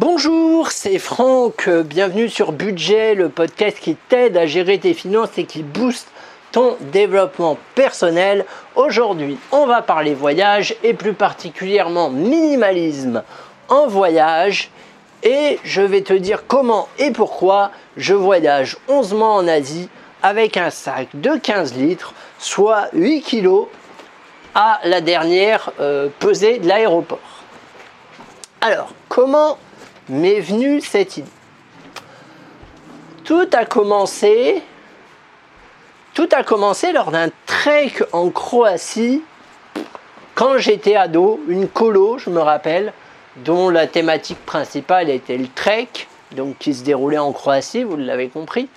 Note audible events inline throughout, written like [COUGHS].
Bonjour, c'est Franck, bienvenue sur Budget, le podcast qui t'aide à gérer tes finances et qui booste ton développement personnel. Aujourd'hui, on va parler voyage et plus particulièrement minimalisme en voyage et je vais te dire comment et pourquoi je voyage 11 mois en Asie avec un sac de 15 litres, soit 8 kilos à la dernière euh, pesée de l'aéroport. Alors, comment m'est venue cette idée Tout a commencé tout a commencé lors d'un trek en Croatie quand j'étais ado, une colo, je me rappelle, dont la thématique principale était le trek, donc qui se déroulait en Croatie, vous l'avez compris.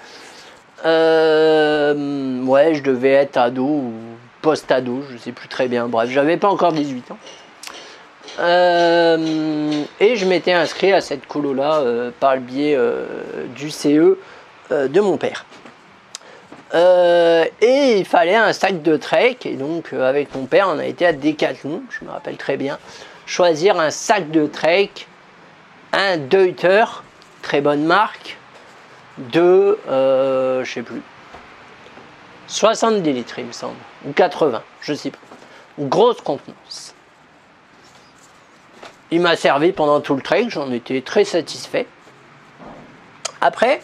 Euh, ouais, je devais être ado ou post-ado, je sais plus très bien. Bref, j'avais pas encore 18 ans. Euh, et je m'étais inscrit à cette colo-là euh, par le biais du CE de mon père. et il fallait un sac de trek, et donc avec mon père, on a été à Decathlon, je me rappelle très bien, choisir un sac de trek, un Deuter, très bonne marque, de, euh, je sais plus, 70 litres, il me semble, ou 80, je sais pas. grosse contenance. Il m'a servi pendant tout le trek, j'en étais très satisfait. Après,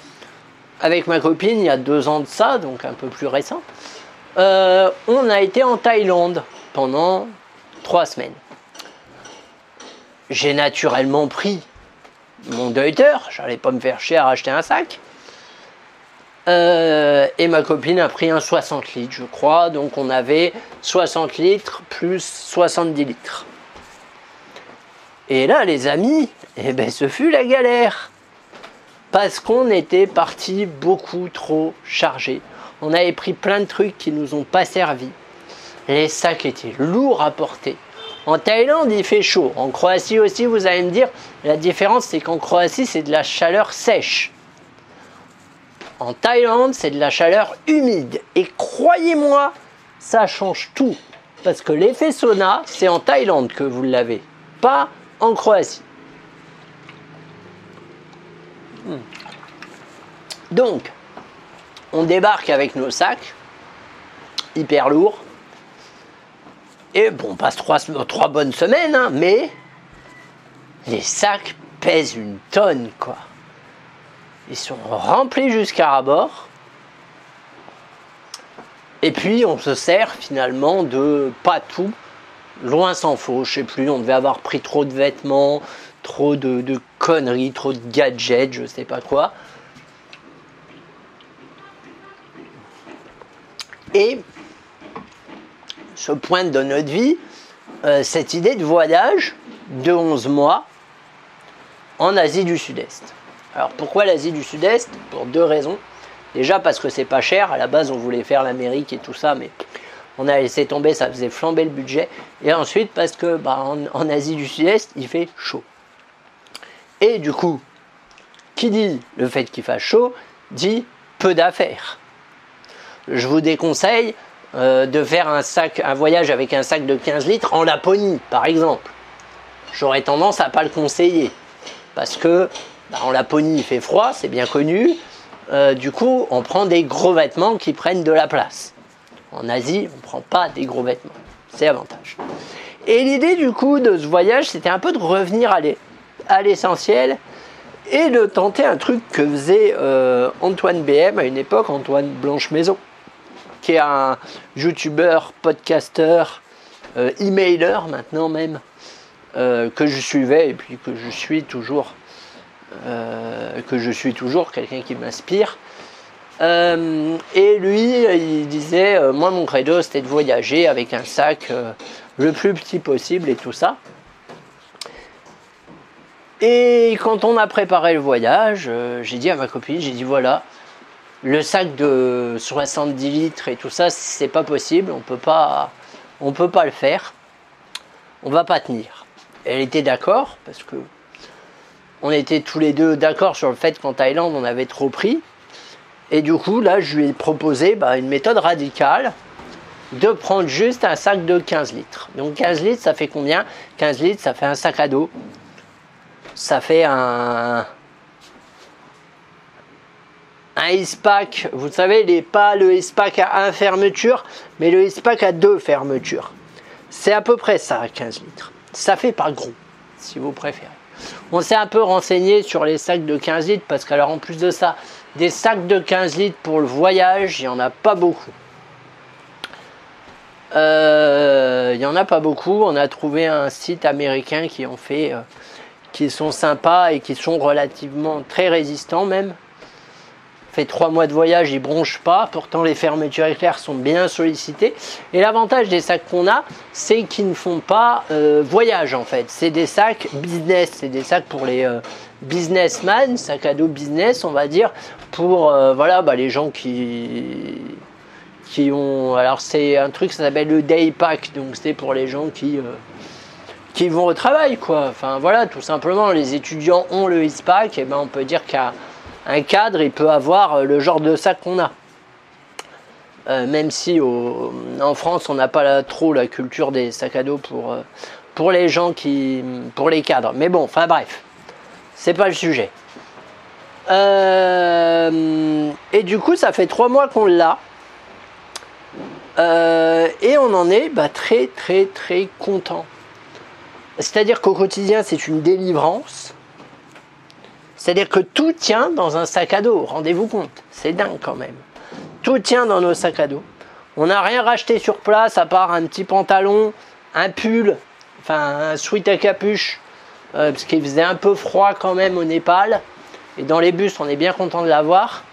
avec ma copine, il y a deux ans de ça, donc un peu plus récent, euh, on a été en Thaïlande pendant trois semaines. J'ai naturellement pris mon Deuter, j'allais pas me faire chier à racheter un sac. Euh, et ma copine a pris un 60 litres, je crois. Donc on avait 60 litres plus 70 litres. Et là, les amis, eh ben, ce fut la galère. Parce qu'on était parti beaucoup trop chargé. On avait pris plein de trucs qui nous ont pas servi. Les sacs étaient lourds à porter. En Thaïlande, il fait chaud. En Croatie aussi, vous allez me dire, la différence, c'est qu'en Croatie, c'est de la chaleur sèche. En Thaïlande, c'est de la chaleur humide. Et croyez-moi, ça change tout. Parce que l'effet sauna, c'est en Thaïlande que vous l'avez, pas Croatie. Hmm. Donc, on débarque avec nos sacs, hyper lourds. Et bon, on passe trois, bonnes semaines, hein, mais les sacs pèsent une tonne, quoi. Ils sont remplis jusqu'à bord. Et puis on se sert finalement de pas tout, loin s'en faut, je sais plus, on devait avoir pris trop de vêtements, trop de, conneries, trop de gadgets, je sais pas quoi. Et se pointe dans notre vie euh, cette idée de voyage de 11 mois en Asie du Sud-Est. Alors pourquoi l'Asie du Sud-Est? Pour deux raisons. Déjà parce que c'est pas cher, à la base on voulait faire l'Amérique et tout ça, mais on a laissé tomber, ça faisait flamber le budget. Et ensuite parce que bah, en Asie du Sud-Est, il fait chaud. Et du coup, qui dit le fait qu'il fasse chaud, dit peu d'affaires. Je vous déconseille euh, de faire un, sac, un voyage avec un sac de 15 litres en Laponie, par exemple. J'aurais tendance à pas le conseiller. Parce que bah, en Laponie, il fait froid, c'est bien connu. Euh, du coup, on prend des gros vêtements qui prennent de la place. En Asie, on ne prend pas des gros vêtements. C'est avantage. Et l'idée du coup de ce voyage, c'était un peu de revenir à l'essentiel et de tenter un truc que faisait euh, Antoine BM à une époque, Antoine Blanche Maison qui est un youtubeur, podcasteur, euh, emailer maintenant même, euh, que je suivais et puis que je suis toujours, euh, que je suis toujours quelqu'un qui m'inspire. Et lui, il disait, moi mon credo c'était de voyager avec un sac le plus petit possible et tout ça. Et quand on a préparé le voyage, j'ai dit à ma copine, j'ai dit voilà, le sac de 70 litres et tout ça, c'est pas possible, on peut pas, on peut pas le faire, on va pas tenir. Elle était d'accord parce que on était tous les deux d'accord sur le fait qu'en Thaïlande on avait trop pris. Et du coup, là, je lui ai proposé bah, une méthode radicale de prendre juste un sac de 15 litres. Donc 15 litres, ça fait combien? 15 litres, ça fait un sac à dos. ça fait un, un ISPAC, vous savez, il n'est pas le ISPAC à 1 fermeture, mais le ISPAC à 2 fermetures. C'est à peu près ça, 15 litres. Ça fait pas gros, si vous préférez. On s'est un peu renseigné sur les sacs de 15 litres, parce qu'alors en plus de ça, des sacs de 15 litres pour le voyage, il n'y en a pas beaucoup. Euh, il n'y en a pas beaucoup. On a trouvé un site américain qui ont fait, euh, qui sont sympas et qui sont relativement très résistants même fait trois mois de voyage, ils bronchent pas. Pourtant, les fermetures éclairs sont bien sollicitées. Et l'avantage des sacs qu'on a, c'est qu'ils ne font pas euh, voyage en fait. C'est des sacs business, c'est des sacs pour les euh, businessmen, sacs à dos business, on va dire, pour euh, voilà, bah, les gens qui qui ont. Alors c'est un truc, ça s'appelle le day pack, donc c'est pour les gens qui qui vont au travail, quoi. Enfin voilà, tout simplement, les étudiants ont le ISPAC, et ben on peut dire qu'à un cadre, il peut avoir euh, le genre de sac qu'on a. Euh, même si en France, on n'a pas trop la culture des sacs à dos pour, euh, pour les gens qui. pour les cadres. Mais bon, enfin bref, c'est pas le sujet. et du coup, ça fait trois mois qu'on l'a. et on en est bah, très très très content. C'est-à-dire qu'au quotidien, c'est une délivrance. C'est-à-dire que tout tient dans un sac à dos, rendez-vous compte, c'est dingue quand même. Tout tient dans nos sacs à dos. On n'a rien racheté sur place à part un petit pantalon, un pull, enfin un sweat à capuche, euh, parce qu'il faisait un peu froid quand même au Népal. Et dans les bus, on est bien content de l'avoir.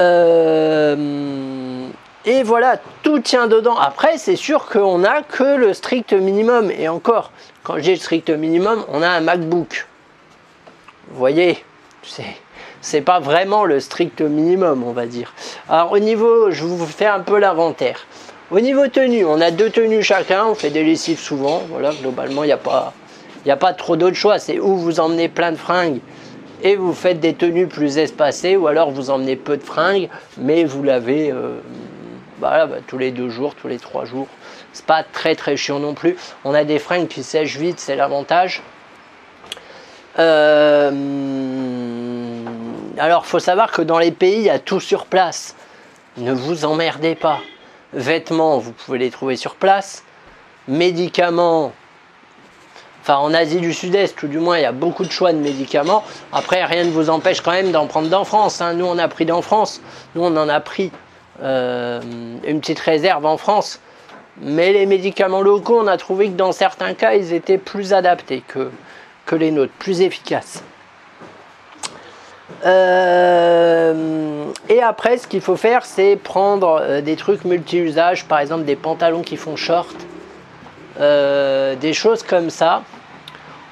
Euh, et voilà, tout tient dedans. Après, c'est sûr qu'on n'a que le strict minimum. Et encore, quand j'ai le strict minimum, on a un MacBook. Vous voyez, c'est pas vraiment le strict minimum, on va dire. Alors au niveau, je vous fais un peu l'inventaire. Au niveau tenue, on a deux tenues chacun, on fait des lessives souvent. Voilà, globalement, il n'y a pas, a pas trop d'autres choix. C'est où vous emmenez plein de fringues et vous faites des tenues plus espacées, ou alors vous emmenez peu de fringues, mais vous lavez euh, bah, tous les deux jours, tous les trois jours. C'est pas très très chiant non plus. On a des fringues qui sèchent vite, c'est l'avantage. Euh, alors, faut savoir que dans les pays, il y a tout sur place. Ne vous emmerdez pas. Vêtements, vous pouvez les trouver sur place. Médicaments, enfin en Asie du Sud-Est, tout du moins, il y a beaucoup de choix de médicaments. Après, rien ne vous empêche quand même d'en prendre d'en France. Hein. Nous, on a pris d'en France. Nous, on en a pris euh, une petite réserve en France. Mais les médicaments locaux, on a trouvé que dans certains cas, ils étaient plus adaptés que, que les nôtres, plus efficaces. Euh, et après, ce qu'il faut faire, c'est prendre euh, des trucs multi-usages, par exemple des pantalons qui font short, des choses comme ça.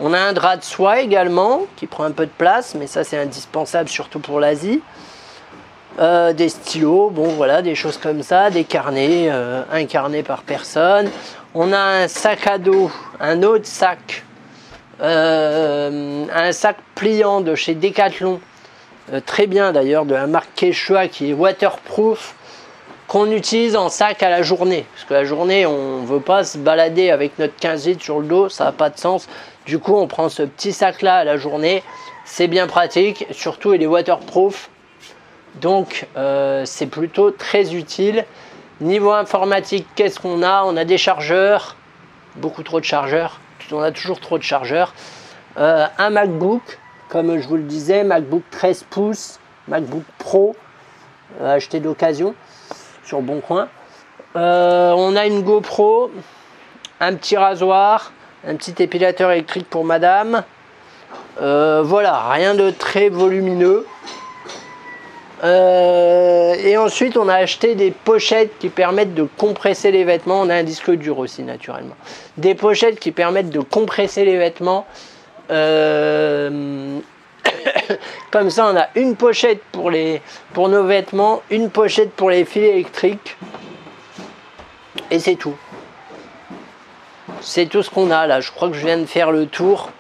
On a un drap de soie également, qui prend un peu de place, mais ça c'est indispensable surtout pour l'Asie. des stylos, bon voilà, des choses comme ça, des carnets, un carnet par personne. On a un sac à dos, un autre sac euh, un sac pliant de chez Decathlon, euh, très bien d'ailleurs, de la marque Quechua qui est waterproof, qu'on utilise en sac à la journée. Parce que la journée, on ne veut pas se balader avec notre 15 litres sur le dos, ça n'a pas de sens. Du coup, on prend ce petit sac-là à la journée. C'est bien pratique, surtout il est waterproof. Donc, euh, c'est plutôt très utile. Niveau informatique, qu'est-ce qu'on a? On a des chargeurs, beaucoup trop de chargeurs on a toujours trop de chargeurs. Euh, un MacBook, comme je vous le disais, MacBook 13 pouces, MacBook Pro, euh, acheté d'occasion sur Bon Coin. Euh, on a une GoPro, un petit rasoir, un petit épilateur électrique pour madame. voilà, rien de très volumineux. Euh, et ensuite, on a acheté des pochettes qui permettent de compresser les vêtements. On a un disque dur aussi, naturellement. Des pochettes qui permettent de compresser les vêtements. Euh, [COUGHS] comme ça, on a une pochette pour, pour nos vêtements, une pochette pour les fils électriques. Et c'est tout. C'est tout ce qu'on a là. Je crois que je viens de faire le tour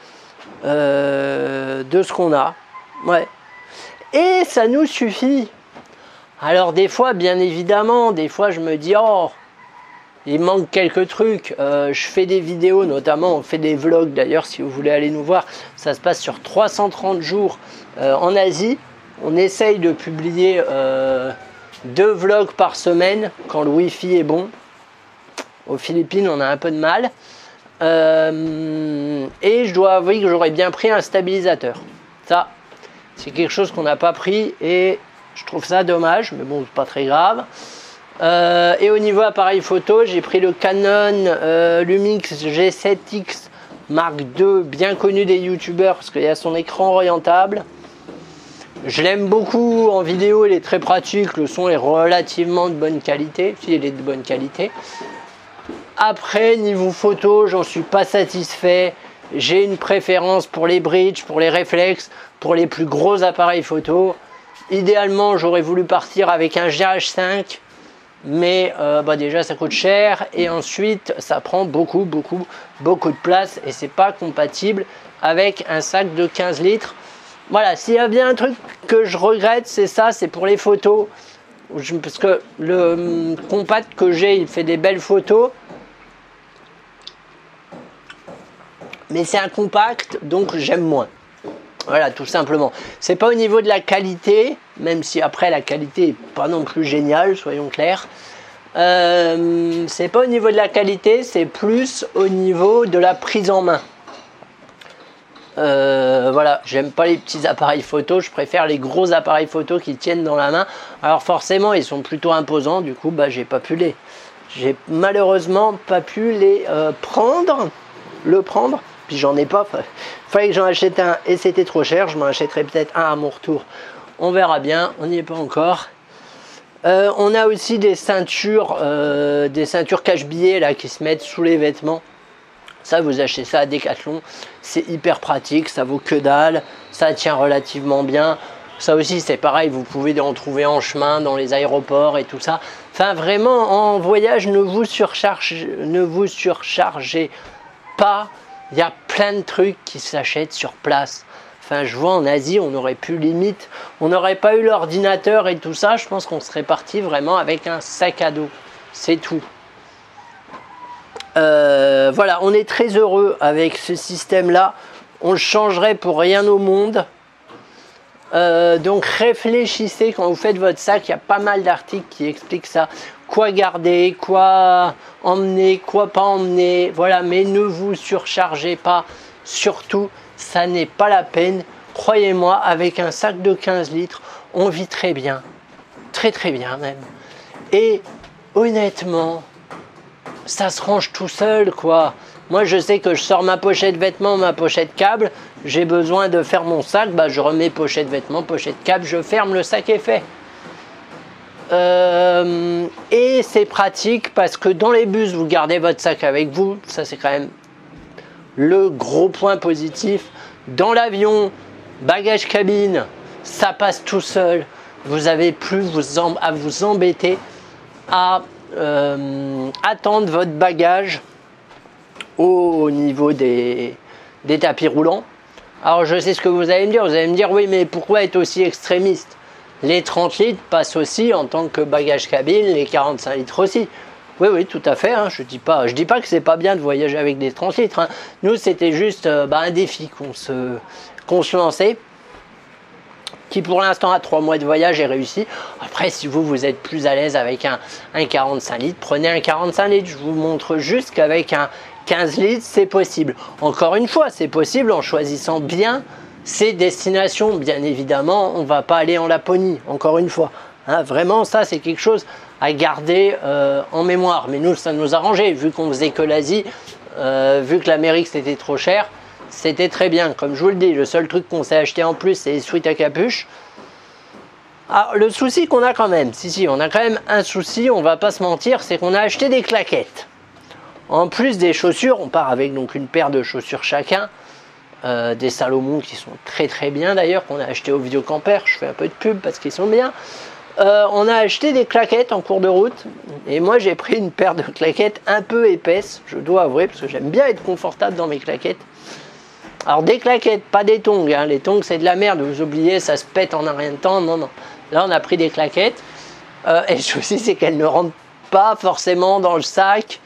euh, de ce qu'on a. Ouais. Et ça nous suffit. Alors des fois, bien évidemment, des fois je me dis, oh, il manque quelques trucs. Euh, je fais des vidéos, notamment on fait des vlogs d'ailleurs si vous voulez aller nous voir. Ça se passe sur 330 jours euh, en Asie. On essaye de publier deux vlogs par semaine quand le wifi est bon. Aux Philippines, on a un peu de mal. Et je dois avouer que j'aurais bien pris un stabilisateur. Ça, c'est quelque chose qu'on n'a pas pris et je trouve ça dommage, mais bon, c'est pas très grave. Euh, et au niveau appareil photo, j'ai pris le Canon euh, Lumix G7X Mark II, bien connu des youtubeurs parce qu'il y a son écran orientable. Je l'aime beaucoup en vidéo, il est très pratique, le son est relativement de bonne qualité, si il est de bonne qualité. Après, niveau photo, j'en suis pas satisfait. J'ai une préférence pour les bridges, pour les réflexes, pour les plus gros appareils photo. Idéalement, j'aurais voulu partir avec un GH5 mais euh, bah déjà ça coûte cher et ensuite ça prend beaucoup beaucoup beaucoup de place et c'est pas compatible avec un sac de 15 litres voilà s'il y a bien un truc que je regrette c'est ça c'est pour les photos parce que le hum, compact que j'ai il fait des belles photos mais c'est un compact donc j'aime moins voilà, tout simplement. C'est pas au niveau de la qualité, même si après la qualité est pas non plus géniale, soyons clairs. Euh, c'est pas au niveau de la qualité, c'est plus au niveau de la prise en main. Euh, voilà, j'aime pas les petits appareils photo, je préfère les gros appareils photo qui tiennent dans la main. Alors forcément, ils sont plutôt imposants, du coup, bah j'ai pas pu les, j'ai malheureusement pas pu les euh, prendre, le prendre puis j'en ai pas. Fallait que j'en achète un et c'était trop cher. Je m'en achèterai peut-être un à mon retour. On verra bien. On n'y est pas encore. Euh, on a aussi des ceintures, euh, des ceintures cache-billets là qui se mettent sous les vêtements. Ça, vous achetez ça à Decathlon. C'est hyper pratique. Ça vaut que dalle. Ça tient relativement bien. Ça aussi, c'est pareil. Vous pouvez en trouver en chemin dans les aéroports et tout ça. Enfin, vraiment, en voyage, ne vous, surcharge, ne vous surchargez pas il y a plein de trucs qui s'achètent sur place. Enfin, je vois en Asie, on aurait pu limite, on n'aurait pas eu l'ordinateur et tout ça. Je pense qu'on serait parti vraiment avec un sac à dos. C'est tout. Euh, voilà, on est très heureux avec ce système-là. On le changerait pour rien au monde. Euh, donc réfléchissez quand vous faites votre sac. Il y a pas mal d'articles qui expliquent ça quoi garder, quoi emmener, quoi pas emmener. Voilà, mais ne vous surchargez pas. Surtout, ça n'est pas la peine. Croyez-moi, avec un sac de 15 litres, on vit très bien. Très très bien même. Et honnêtement, ça se range tout seul, quoi. Moi, je sais que je sors ma pochette vêtements, ma pochette câble. J'ai besoin de faire mon sac, bah, je remets pochette vêtements, pochette câble, je ferme, le sac est fait. Euh, et c'est pratique parce que dans les bus, vous gardez votre sac avec vous. Ça, c'est quand même le gros point positif. Dans l'avion, bagage cabine, ça passe tout seul. Vous n'avez plus à vous embêter à euh, attendre votre bagage au niveau des tapis roulants. Alors je sais ce que vous allez me dire. Vous allez me dire oui, mais pourquoi être aussi extrémiste? Les 30 litres passent aussi en tant que bagage cabine, les 45 litres aussi. Oui, oui, tout à fait. Hein. Je dis pas, je dis pas que c'est pas bien de voyager avec des 30 litres. Hein. Nous, c'était juste euh, bah, un défi qu'on se, qu'on se lançait, qui pour l'instant à 3 mois de voyage est réussi. Après, si vous vous êtes plus à l'aise avec un, un 45 litres, prenez un 45 litres. Je vous montre juste qu'avec un 15 litres, c'est possible. Encore une fois, c'est possible en choisissant bien ces destinations, bien évidemment, on ne va pas aller en Laponie, encore une fois. Hein. vraiment, ça, c'est quelque chose à garder euh, en mémoire. Mais nous, ça nous arrangeait, vu qu'on faisait que l'Asie, euh, vu que l'Amérique, c'était trop cher, c'était très bien. Comme je vous le dis, le seul truc qu'on s'est acheté en plus, c'est les sweats à capuche. Ah, le souci qu'on a quand même, si, si, on a quand même un souci, on va pas se mentir, c'est qu'on a acheté des claquettes. En plus des chaussures, on part avec donc une paire de chaussures chacun. Euh, des Salomon qui sont très très bien d'ailleurs, qu'on a acheté au Videocamper, je fais un peu de pub parce qu'ils sont bien. Euh, on a acheté des claquettes en cours de route et moi j'ai pris une paire de claquettes un peu épaisses, je dois avouer, parce que j'aime bien être confortable dans mes claquettes. Alors des claquettes, pas des tongs, hein. les tongs c'est de la merde, vous oubliez, ça se pète en un rien de temps, non, non. Là on a pris des claquettes euh, et le souci c'est qu'elles ne rentrent pas forcément dans le sac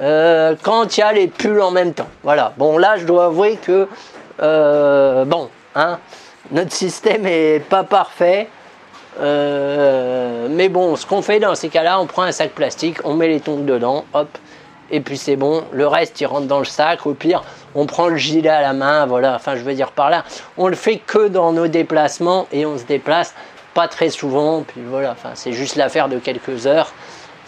euh, quand il y a les pulls en même temps. Voilà. Bon, là, je dois avouer que, euh, bon, hein, notre système est pas parfait. Euh, mais bon, ce qu'on fait dans ces cas-là, on prend un sac plastique, on met les tongs dedans, hop, et puis c'est bon. Le reste, il rentre dans le sac. Au pire, on prend le gilet à la main, voilà. Enfin, je veux dire par là, on le fait que dans nos déplacements et on se déplace pas très souvent. Puis voilà, enfin, c'est juste l'affaire de quelques heures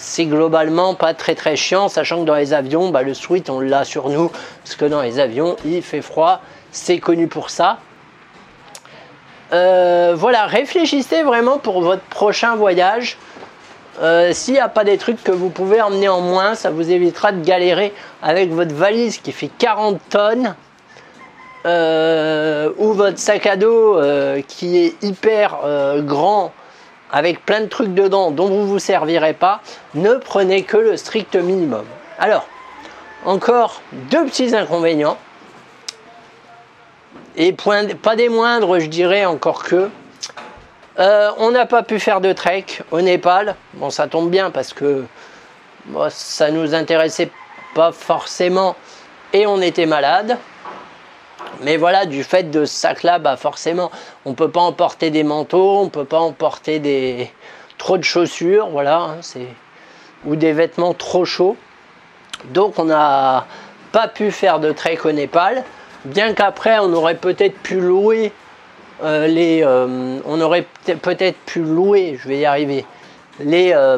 c'est globalement pas très très chiant, sachant que dans les avions, bah, le sweat on l'a sur nous, parce que dans les avions il fait froid, c'est connu pour ça. Euh, voilà, réfléchissez vraiment pour votre prochain voyage. Euh, s'il n'y a pas des trucs que vous pouvez emmener en moins, ça vous évitera de galérer avec votre valise qui fait 40 tonnes. Euh, ou votre sac à dos qui est hyper grand avec plein de trucs dedans dont vous ne vous servirez pas, ne prenez que le strict minimum. Alors, encore deux petits inconvénients. Et pas des moindres, je dirais encore que. Euh, on n'a pas pu faire de trek au Népal. Bon, ça tombe bien parce que ça nous intéressait pas forcément et on était malade. Mais voilà, du fait de ce sac-là, bah forcément, on ne peut pas emporter des manteaux, on ne peut pas emporter des trop de chaussures, voilà, hein, ou des vêtements trop chauds. Donc on n'a pas pu faire de trek au Népal, bien qu'après on aurait peut-être pu louer euh, les, euh, on aurait peut-être pu louer, je vais y arriver, les, euh,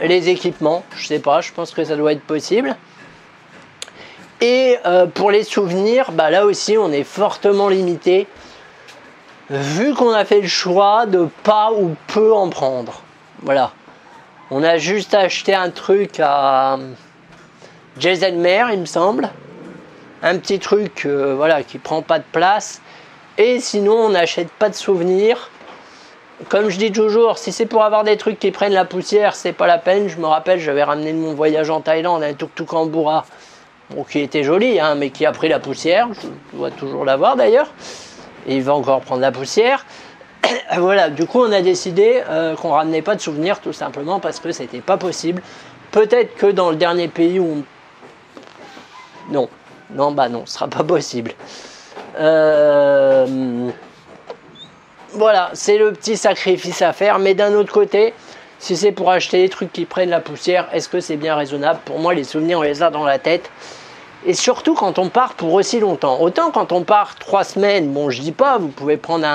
les équipements. Je sais pas, je pense que ça doit être possible. Et euh, pour les souvenirs, bah là aussi on est fortement limité, vu qu'on a fait le choix de pas ou peu en prendre. Voilà. On a juste acheté un truc à Mer, il me semble. Un petit truc euh, voilà, qui prend pas de place. Et sinon, on n'achète pas de souvenirs. Comme je dis toujours, si c'est pour avoir des trucs qui prennent la poussière, c'est pas la peine. Je me rappelle, j'avais ramené de mon voyage en Thaïlande un tuk-tuk en qui était joli, hein, mais qui a pris la poussière. Je dois toujours l'avoir d'ailleurs. Et il va encore prendre la poussière. [COUGHS] voilà, du coup, on a décidé euh, qu'on ramenait pas de souvenirs, tout simplement parce que c'était pas possible. Peut-être que dans le dernier pays où on... Non, non, bah non, ce sera pas possible. Euh, voilà, c'est le petit sacrifice à faire, mais d'un autre côté, si c'est pour acheter des trucs qui prennent la poussière, est-ce que c'est bien raisonnable? Pour moi, les souvenirs, on les a dans la tête. Et surtout quand on part pour aussi longtemps. Autant quand on part trois semaines, bon je dis pas, vous pouvez prendre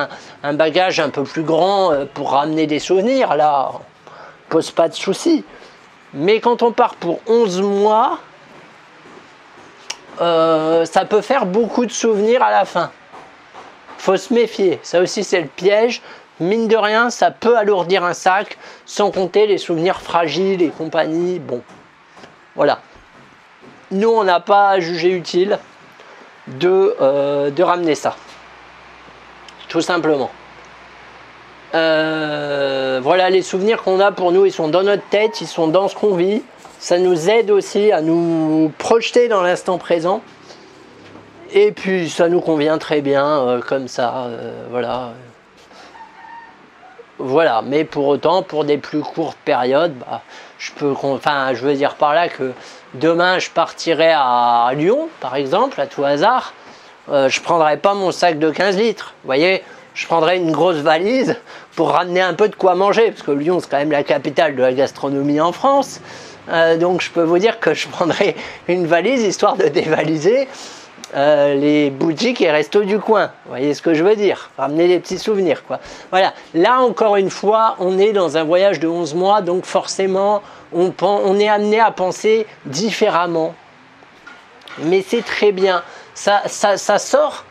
un, bagage un peu plus grand euh, pour ramener des souvenirs, là, pose pas de soucis. Mais quand on part pour 11 mois, euh, ça peut faire beaucoup de souvenirs à la fin. Faut se méfier, ça aussi c'est le piège. Mine de rien, ça peut alourdir un sac, sans compter les souvenirs fragiles et compagnie. Bon, voilà nous, on n'a pas jugé utile de, euh, de, ramener ça. Tout simplement. Euh, voilà, les souvenirs qu'on a pour nous, ils sont dans notre tête, ils sont dans ce qu'on vit. Ça nous aide aussi à nous projeter dans l'instant présent. Et puis, ça nous convient très bien euh, comme ça. voilà. Voilà, mais pour autant, pour des plus courtes périodes, bah, je peux, enfin, je veux dire par là que demain je partirai à Lyon, par exemple, à tout hasard, euh, je prendrai pas mon sac de 15 litres. Vous voyez, je prendrai une grosse valise pour ramener un peu de quoi manger, parce que Lyon c'est quand même la capitale de la gastronomie en France. Euh, donc je peux vous dire que je prendrai une valise histoire de dévaliser euh, les boutiques et restos du coin. Vous voyez ce que je veux dire? Ramener des petits souvenirs, quoi. Voilà. Là, encore une fois, on est dans un voyage de 11 mois, donc forcément, on, est amené à penser différemment. Mais c'est très bien. Ça sort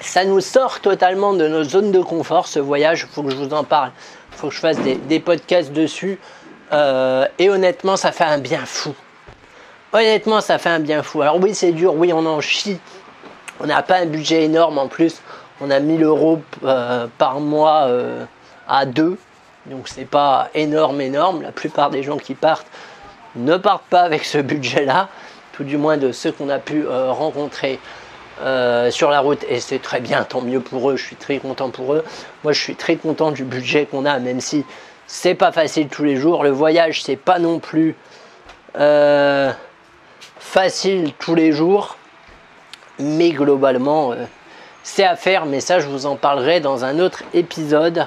ça nous sort totalement de nos zones de confort, ce voyage. Il faut que je vous en parle. Il faut que je fasse des, podcasts dessus. Euh, et honnêtement, ça fait un bien fou. Honnêtement, ça fait un bien fou. Alors oui, c'est dur, oui, on en chie. On n'a pas un budget énorme en plus. On a 1000 euros euh, par mois euh, à deux. Donc c'est pas énorme, énorme. La plupart des gens qui partent ne partent pas avec ce budget-là. Tout du moins de ceux qu'on a pu euh, rencontrer sur la route. Et c'est très bien, tant mieux pour eux. Je suis très content pour eux. Moi, je suis très content du budget qu'on a, même si C'est pas facile tous les jours. Le voyage, c'est pas non plus euh, facile tous les jours. Mais globalement, euh, c'est à faire. Mais ça, je vous en parlerai dans un autre épisode.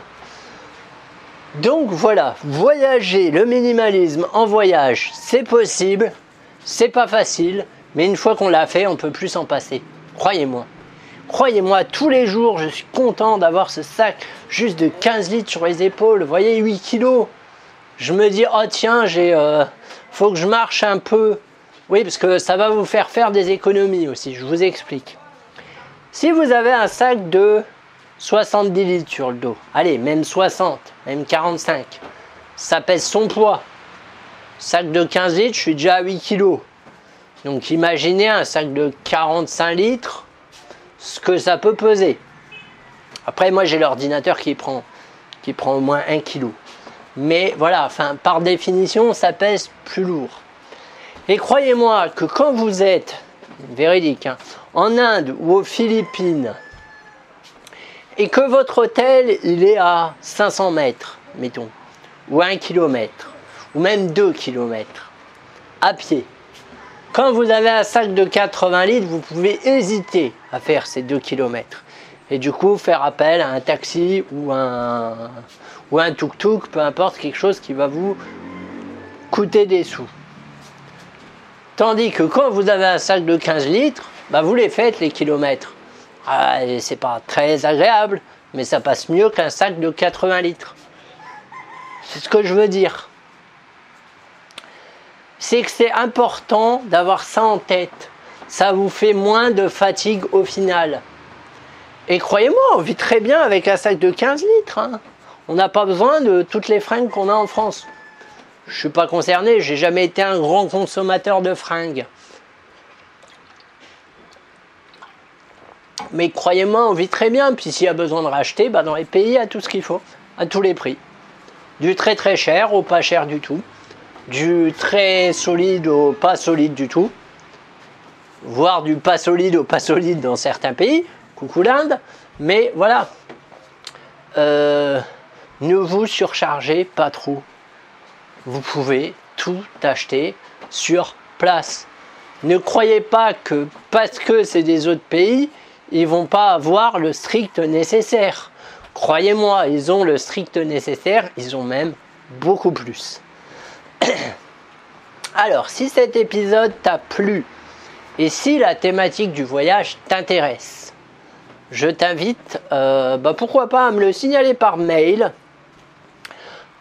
Donc voilà, voyager, le minimalisme en voyage, c'est possible. C'est pas facile. Mais une fois qu'on l'a fait, on peut plus s'en passer. Croyez-moi. Croyez-moi, tous les jours, je suis content d'avoir ce sac juste de 15 litres sur les épaules. Vous voyez, 8 kilos. Je me dis, oh tiens, j'ai, euh, faut que je marche un peu. Oui, parce que ça va vous faire faire des économies aussi. Je vous explique. Si vous avez un sac de 70 litres sur le dos, allez, même 60, même 45, ça pèse son poids. Sac de 15 litres, je suis déjà à 8 kilos. Donc imaginez un sac de 45 litres, ce que ça peut peser. Après, moi j'ai l'ordinateur qui prend, qui prend au moins 1 kg. Mais voilà, enfin, par définition, ça pèse plus lourd. Et croyez-moi que quand vous êtes, véridique, hein, en Inde ou aux Philippines, et que votre hôtel il est à 500 mètres, mettons, ou 1 km, ou même 2 km, à pied, quand vous avez un sac de 80 litres, vous pouvez hésiter à faire ces 2 km. Et du coup, faire appel à un taxi ou un, ou un tuk-tuk, peu importe, quelque chose qui va vous coûter des sous. Tandis que quand vous avez un sac de 15 litres, bah vous les faites les kilomètres. Ah, c'est pas très agréable, mais ça passe mieux qu'un sac de 80 litres. C'est ce que je veux dire c'est que c'est important d'avoir ça en tête. Ça vous fait moins de fatigue au final. Et croyez-moi, on vit très bien avec un sac de 15 litres. Hein. On n'a pas besoin de toutes les fringues qu'on a en France. Je ne suis pas concerné, j'ai jamais été un grand consommateur de fringues. Mais croyez-moi, on vit très bien. Puis s'il y a besoin de racheter, bah dans les pays, a tout ce qu'il faut, à tous les prix. Du très très cher au pas cher du tout du très solide au pas solide du tout, voire du pas solide au pas solide dans certains pays. Coucou l'Inde. Mais voilà, euh, ne vous surchargez pas trop. Vous pouvez tout acheter sur place. Ne croyez pas que parce que c'est des autres pays, ils vont pas avoir le strict nécessaire. Croyez-moi, ils ont le strict nécessaire, ils ont même beaucoup plus. [COUGHS] Alors, si cet épisode t'a plu et si la thématique du voyage t'intéresse, je t'invite, euh, bah, pourquoi pas, à me le signaler par mail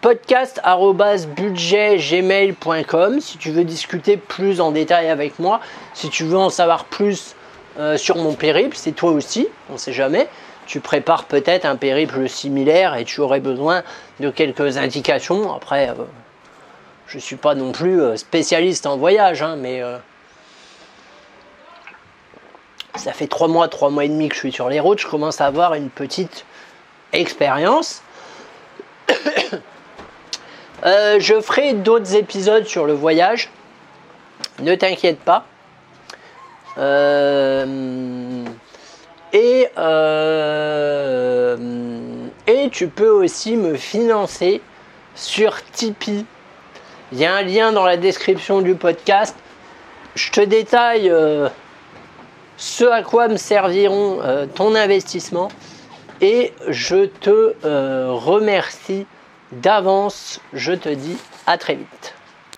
podcast.budgetgmail.com si tu veux discuter plus en détail avec moi, si tu veux en savoir plus euh, sur mon périple, c'est toi aussi, on ne sait jamais. Tu prépares peut-être un périple similaire et tu aurais besoin de quelques indications. Après, euh, je ne suis pas non plus euh, spécialiste en voyage, hein, mais ça fait trois mois, trois mois et demi que je suis sur les routes, je commence à avoir une petite expérience. [COUGHS] Je ferai d'autres épisodes sur le voyage, ne t'inquiète pas. Et, et tu peux aussi me financer sur Tipeee. Il y a un lien dans la description du podcast. Je te détaille euh, ce à quoi me serviront euh, ton investissement et je te euh, remercie d'avance. Je te dis à très vite.